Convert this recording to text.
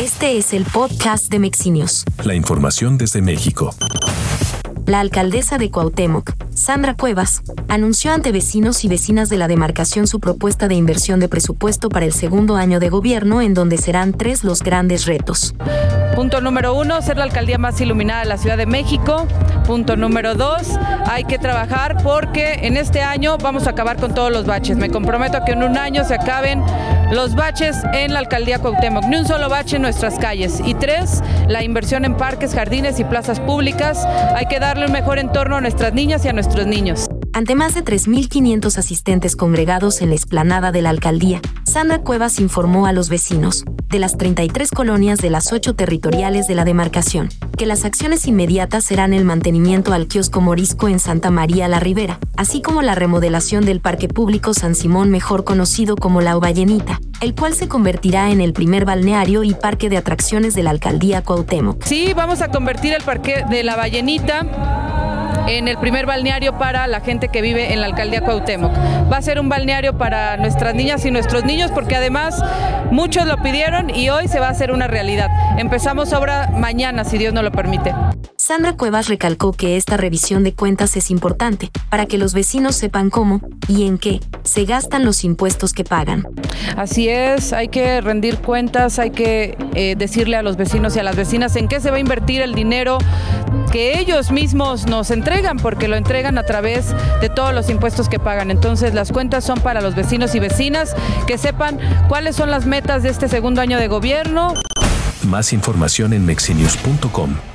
Este es el podcast de Mexinios. La información desde México. La alcaldesa de Cuauhtémoc, Sandra Cuevas, anunció ante vecinos y vecinas de la demarcación su propuesta de inversión de presupuesto para el segundo año de gobierno en donde serán tres los grandes retos. Punto número uno, ser la alcaldía más iluminada de la Ciudad de México. Punto número dos, hay que trabajar porque en este año vamos a acabar con todos los baches. Me comprometo a que en un año se acaben los baches en la alcaldía Cuauhtémoc, ni un solo bache en nuestras calles. Y tres, la inversión en parques, jardines y plazas públicas. Hay que darle un mejor entorno a nuestras niñas y a nuestros niños. Ante más de 3.500 asistentes congregados en la explanada de la alcaldía, Sandra Cuevas informó a los vecinos, de las 33 colonias de las 8 territoriales de la demarcación, que las acciones inmediatas serán el mantenimiento al kiosco morisco en Santa María la Ribera, así como la remodelación del Parque Público San Simón mejor conocido como La Ovallenita, el cual se convertirá en el primer balneario y parque de atracciones de la alcaldía Cuauhtémoc. Sí, vamos a convertir el parque de La Ballenita en el primer balneario para la gente que vive en la alcaldía Cuauhtémoc. Va a ser un balneario para nuestras niñas y nuestros niños porque además muchos lo pidieron y hoy se va a hacer una realidad. Empezamos obra mañana, si Dios nos lo permite. Sandra Cuevas recalcó que esta revisión de cuentas es importante para que los vecinos sepan cómo y en qué se gastan los impuestos que pagan. Así es, hay que rendir cuentas, hay que eh, decirle a los vecinos y a las vecinas en qué se va a invertir el dinero que ellos mismos nos entregan, porque lo entregan a través de todos los impuestos que pagan. Entonces las cuentas son para los vecinos y vecinas que sepan cuáles son las metas de este segundo año de gobierno. Más información en mexinews.com.